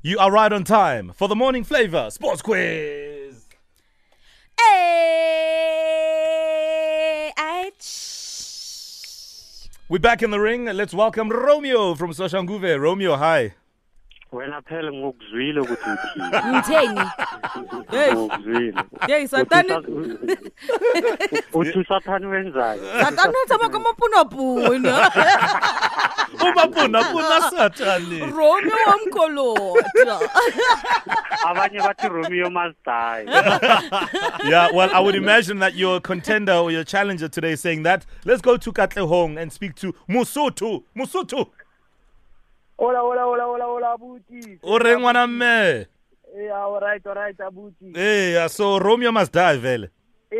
You are right on time for the morning flavor sports quiz. Eh, hey, We're back in the ring. Let's welcome Romeo from Soshanguve. Romeo, hi. wena phela ngokuzwile ukuthi uthini ngitheni hey ngokuzwile hey satani uthi usathani wenzani satani o tshama ka mapunapuna Umapuna satani. romeo wa mkolota abanye bathi romeo must Yeah, well, I would imagine that your contender or your challenger today is saying that. Let's go to Katlehong and speak to Musutu. Musutu. Hola, hola, hola, hola, hola, abuti. O reng ngwana mme? Eh, all right, all right, abuti. Eh, yeah, so Romeo must die, vele. Eh,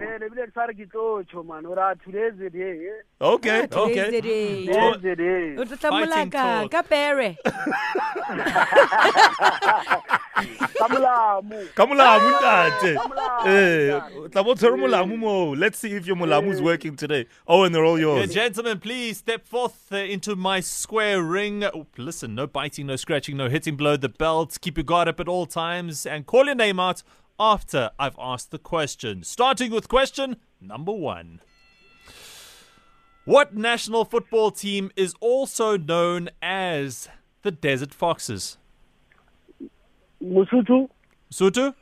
vele bile kusari kitlocho man. Ora today's day. Eh. Okay, okay. day. Today's the day. o tla tlamola Fighting ka talk. ka pere Kamulamu. Kamulamu ntate. Kamulamu, Eh, ntate. tla bo tshwere molamu mo. Let's see if your molamu is working today. Oh, and they're all Yeah, yours. gentlemen, please step forth uh, into my square ring. Oh, listen, no biting, no scratching, no hitting below the belt. Keep your guard up at all times and call your name out after I've asked the question. Starting with question number one. What national football team is also known as the Desert Foxes? Musutu, Sutu?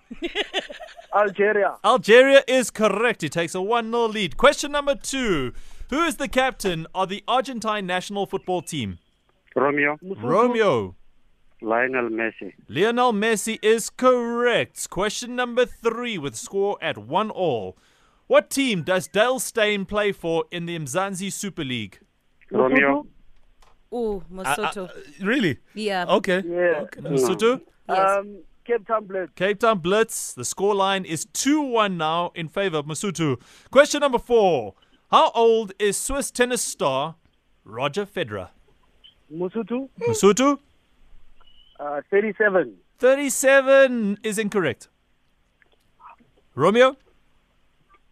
Algeria. Algeria is correct. He takes a 1 0 lead. Question number two Who is the captain of the Argentine national football team? romeo Romeo. Lionel messi Lionel Messi is correct. Question number three with score at 1 all. What team does Dale Steyn play for in the Mzansi Super League? romeo o mosoto uh, uh, Really? yeah Okay. Yeah. Sutu? Mm. yes Um, Cape Town Blitz. Cape Town Blitz. The scoreline is 2 1 now in favor of Masutu. Question number four How old is Swiss tennis star Roger Federer? Musutu, Masutu? Uh, 37. 37 is incorrect. Romeo?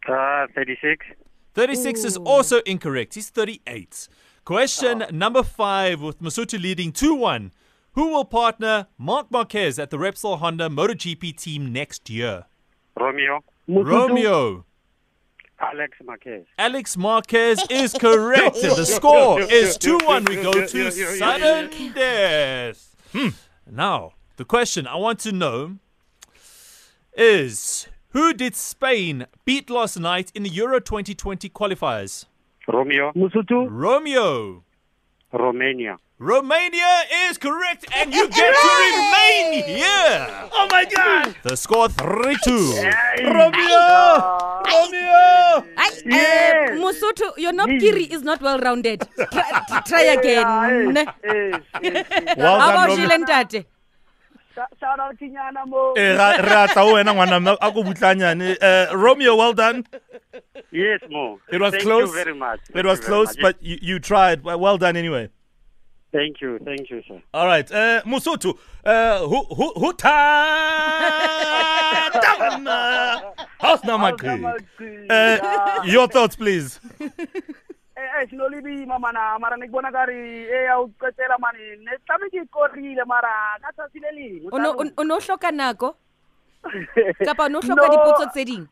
uh, 36 36 is also incorrect. He's 38. Question number five with Masutu leading 2 1. Who will partner Marc Marquez at the Repsol Honda MotoGP team next year? romeo Romeo. alex marquez Alex Marquez is correct. the score is 2 1. We go to sudden death. Now, the question I want to know is who did Spain beat last night in the Euro 2020 qualifiers? romeo Musutu, Romeo. romania Romania is correct, and you get to remain here. Oh my God! The score 3 2. Romeo! Romeo! Ay, Yes. uh, mosoto your nopkiri is not well rounded try, try again. Well how about done, jile Romeo. ntate Shout out Kinyana Mo. Eh, ra- ra tla ho wena ngwana mme, a ko butlanyane. Uh, Romeo, well done. yes mo It was thank close. you very much It Thank was close, much. but you, you tried. Well well done anyway. Thank you thank you sir. All right, uh, Musutu, uh, who who who ta down, uh, House Namakri. Uh, your thoughts, please. Eh, sinolibima mana mara nikubona kari eh awuqetela mani nehlame ke ikorile mara o o- nako? Kapa o no hloka dipotso tse ding?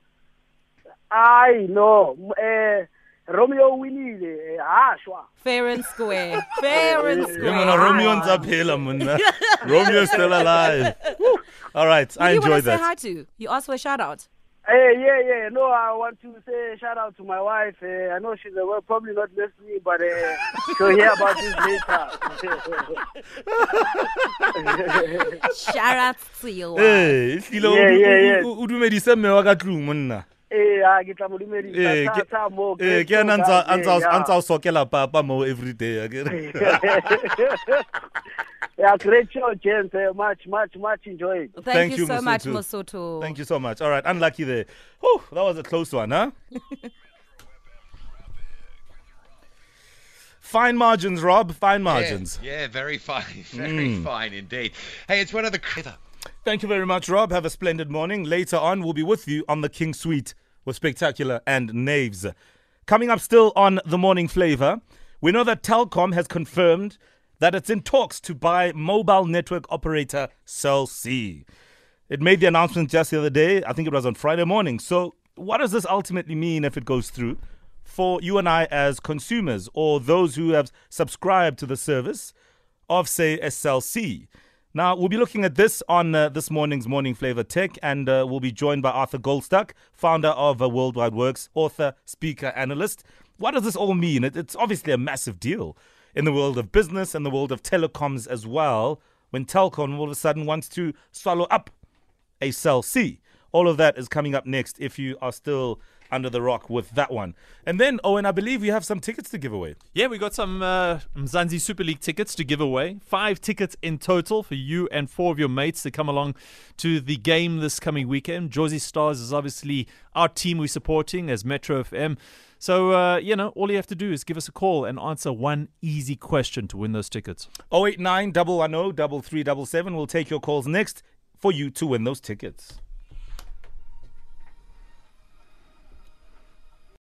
Ai no. M- eh Romeo o winile eh, ha shwa fair and square fair and Hey, mona, square Romeo ntse a phela, monna. Romeo is still alive. Woo. All right, I Who do you enjoyed want to say hi to you asked for a shout out Hey, yeah, yeah. No, I want to say shout out to my wife. Uh, I know she's uh, well, probably not listening, but uh, she'll hear about this later. shout out to you Eh, ehlile o- Yeah, yeah, yeah. o- o dumedise mme wa ka tlung monna. Eh, ke tla mo Eh, dumedisa. ke- Tha- tha mo, Eh, great ke yana show, ntsa- a guys. ntsa- Yeah, a ntsa o sokela papa mo every day. akere. yeah, great show, gents. Uh, much, much, much enjoyed. thank, Thank you, you, so much Mosotho. mosoto Thank you so much. All right, unlucky there. Whew, that was a close one, huh? Fine margins, Rob. Fine margins. Yeah, yeah, very fine, very fine indeed. Hey, it's one of the clever. Thank you very much, Rob. Have a splendid morning. Later on, we'll be with you on the King Suite with Spectacular and Naves. Coming up still on the morning flavor, we know that Telkom has confirmed that it's in talks to buy mobile network operator Cell C. It made the announcement just the other day. I think it was on Friday morning. So, what does this ultimately mean if it goes through for you and I as consumers or those who have subscribed to the service of, say, Cell C? Now, we'll be looking at this on uh, this morning's Morning Flavor Tech, and uh, we'll be joined by Arthur Goldstuck, founder of uh, World Wide Worx, author, speaker, analyst. What does this all mean? It, it's obviously a massive deal in the world of business and the world of telecoms as well, when Telkom all of a sudden wants to swallow up a Cell C. All of that is coming up next if you are still under the rock with that one. And then, Owen, I believe we have some tickets to give away. Yeah, we got some uh, Mzansi Super League tickets to give away. Five tickets in total for you and four of your mates to come along to the game this coming weekend. Jozi Stars is obviously our team we're supporting as Metro FM. So, uh, you know, all you have to do is give us a call and answer one easy question to win those tickets. 089 110 3377. We'll take your calls next for you to win those tickets.